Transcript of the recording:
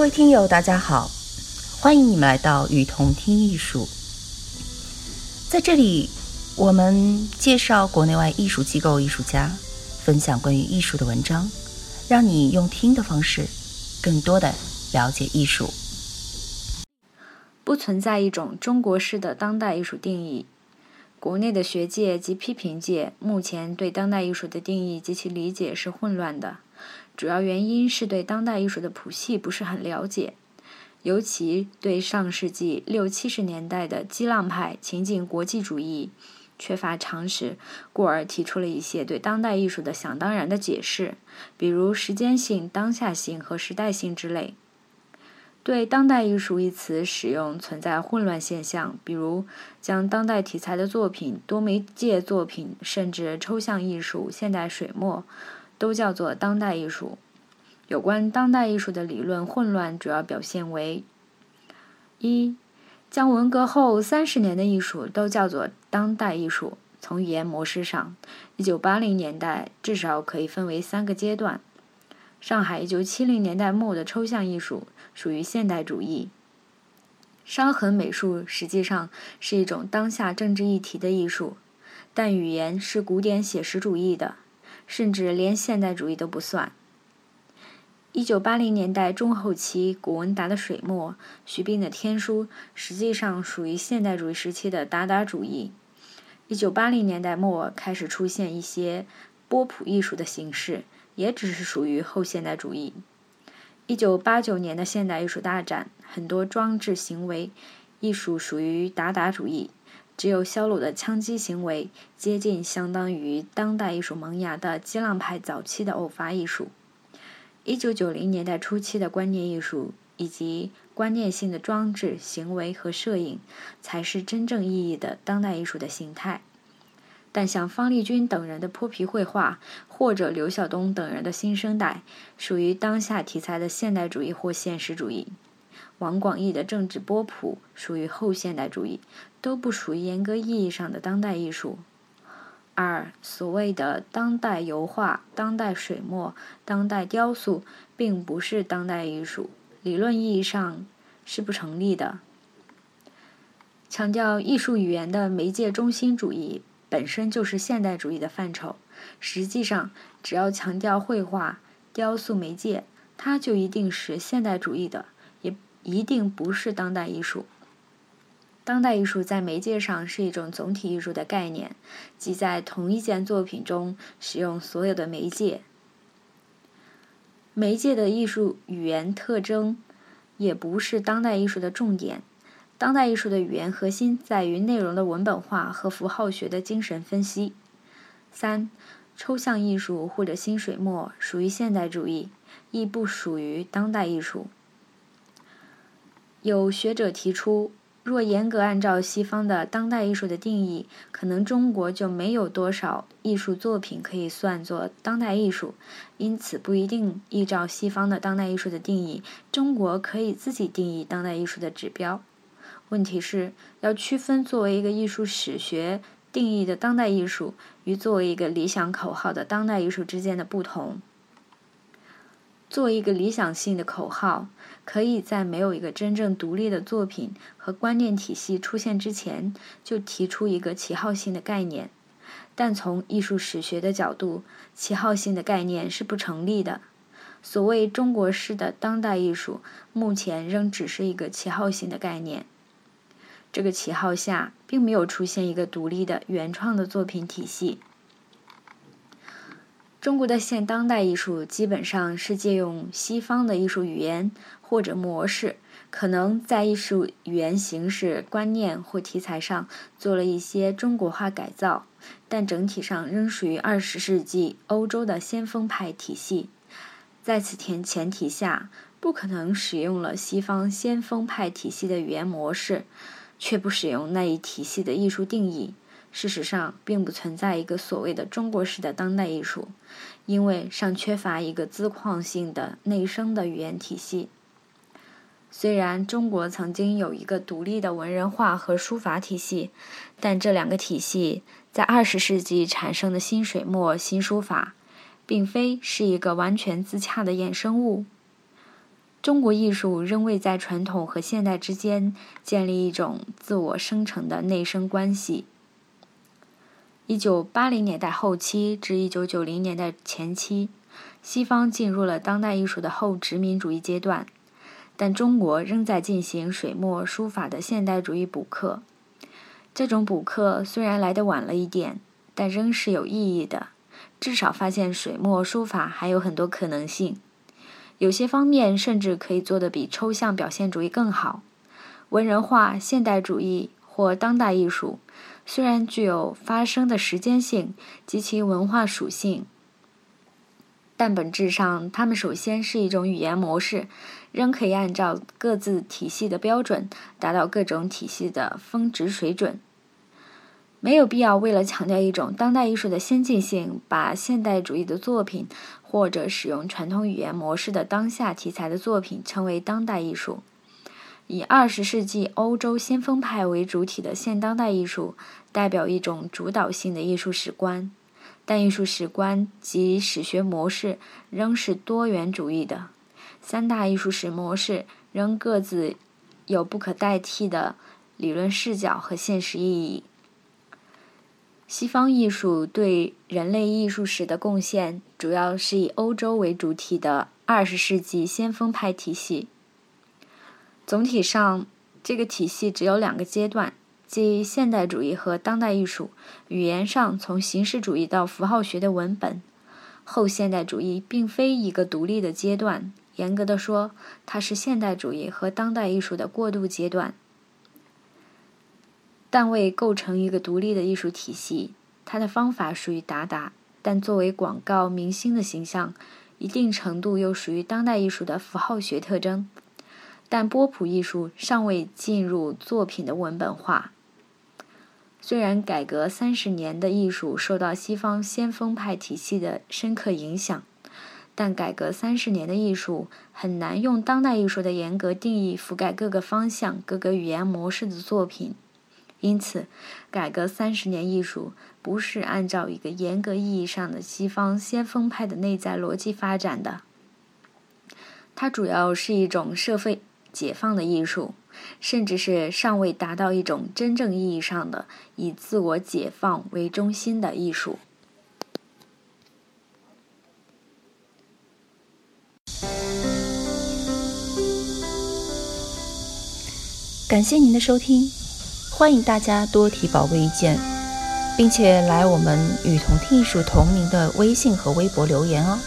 各位听友，大家好，欢迎你们来到雨桐听艺术。在这里，我们介绍国内外艺术机构、艺术家，分享关于艺术的文章，让你用听的方式，更多的了解艺术。不存在一种中国式的当代艺术定义。国内的学界及批评界目前对当代艺术的定义及其理解是混乱的，主要原因是对当代艺术的谱系不是很了解，尤其对上世纪六七十年代的激浪派情景国际主义缺乏常识，故而提出了一些对当代艺术的想当然的解释，比如时间性、当下性和时代性之类。对“当代艺术”一词使用存在混乱现象，比如将当代题材的作品、多媒介作品，甚至抽象艺术、现代水墨，都叫做当代艺术。有关当代艺术的理论混乱，主要表现为：一、将文革后三十年的艺术都叫做当代艺术。从语言模式上，一九八零年代至少可以分为三个阶段。上海一九七零年代末的抽象艺术属于现代主义。伤痕美术实际上是一种当下政治议题的艺术，但语言是古典写实主义的，甚至连现代主义都不算。一九八零年代中后期，古文达的水墨、徐冰的天书实际上属于现代主义时期的达达主义。一九八零年代末开始出现一些波普艺术的形式。也只是属于后现代主义。一九八九年的现代艺术大展，很多装置行为艺术属于达达主义，只有肖鲁的枪击行为接近相当于当代艺术萌芽的激浪派早期的偶发艺术。一九九零年代初期的观念艺术以及观念性的装置行为和摄影，才是真正意义的当代艺术的形态。但像方力钧等人的泼皮绘画，或者刘晓东等人的新生代，属于当下题材的现代主义或现实主义；王广义的政治波普属于后现代主义，都不属于严格意义上的当代艺术。二，所谓的当代油画、当代水墨、当代雕塑，并不是当代艺术，理论意义上是不成立的。强调艺术语言的媒介中心主义。本身就是现代主义的范畴。实际上，只要强调绘画、雕塑媒介，它就一定是现代主义的，一定不是当代艺术。当代艺术在媒介上是一种总体艺术的概念，即在同一件作品中使用所有的媒介。媒介的艺术语言特征，也不是当代艺术的重点。当代艺术的语言核心在于内容的文本化和符号学的精神分析。三、抽象艺术或者新水墨属于现代主义，亦不属于当代艺术。有学者提出，若严格按照西方的当代艺术的定义，可能中国就没有多少艺术作品可以算作当代艺术。因此，不一定依照西方的当代艺术的定义，中国可以自己定义当代艺术的指标。问题是要区分作为一个艺术史学定义的当代艺术与作为一个理想口号的当代艺术之间的不同。作为一个理想性的口号，可以在没有一个真正独立的作品和观念体系出现之前就提出一个旗号性的概念，但从艺术史学的角度，旗号性的概念是不成立的。所谓中国式的当代艺术，目前仍只是一个旗号性的概念。这个旗号下，并没有出现一个独立的原创的作品体系。中国的现当代艺术基本上是借用西方的艺术语言或者模式，可能在艺术语言形式、观念或题材上做了一些中国化改造，但整体上仍属于二十世纪欧洲的先锋派体系。在此前前提下，不可能使用了西方先锋派体系的语言模式。却不使用那一体系的艺术定义。事实上，并不存在一个所谓的中国式的当代艺术，因为尚缺乏一个资矿性的内生的语言体系。虽然中国曾经有一个独立的文人画和书法体系，但这两个体系在二十世纪产生的新水墨、新书法，并非是一个完全自洽的衍生物。中国艺术仍未在传统和现代之间建立一种自我生成的内生关系。一九八零年代后期至一九九零年代前期，西方进入了当代艺术的后殖民主义阶段，但中国仍在进行水墨书法的现代主义补课。这种补课虽然来得晚了一点，但仍是有意义的，至少发现水墨书法还有很多可能性。有些方面甚至可以做得比抽象表现主义更好。文人画、现代主义或当代艺术，虽然具有发生的时间性及其文化属性，但本质上，它们首先是一种语言模式，仍可以按照各自体系的标准，达到各种体系的峰值水准。没有必要为了强调一种当代艺术的先进性，把现代主义的作品或者使用传统语言模式的当下题材的作品称为当代艺术。以二十世纪欧洲先锋派为主体的现当代艺术，代表一种主导性的艺术史观，但艺术史观及史学模式仍是多元主义的。三大艺术史模式仍各自有不可代替的理论视角和现实意义。西方艺术对人类艺术史的贡献，主要是以欧洲为主体的二十世纪先锋派体系。总体上，这个体系只有两个阶段，即现代主义和当代艺术。语言上，从形式主义到符号学的文本。后现代主义并非一个独立的阶段，严格的说，它是现代主义和当代艺术的过渡阶段。但未构成一个独立的艺术体系。它的方法属于达达，但作为广告明星的形象，一定程度又属于当代艺术的符号学特征。但波普艺术尚未进入作品的文本化。虽然改革三十年的艺术受到西方先锋派体系的深刻影响，但改革三十年的艺术很难用当代艺术的严格定义覆盖各个方向、各个语言模式的作品。因此，改革三十年艺术不是按照一个严格意义上的西方先锋派的内在逻辑发展的。它主要是一种社会解放的艺术，甚至是尚未达到一种真正意义上的以自我解放为中心的艺术。感谢您的收听。欢迎大家多提宝贵意见，并且来我们与同听艺术同名的微信和微博留言哦。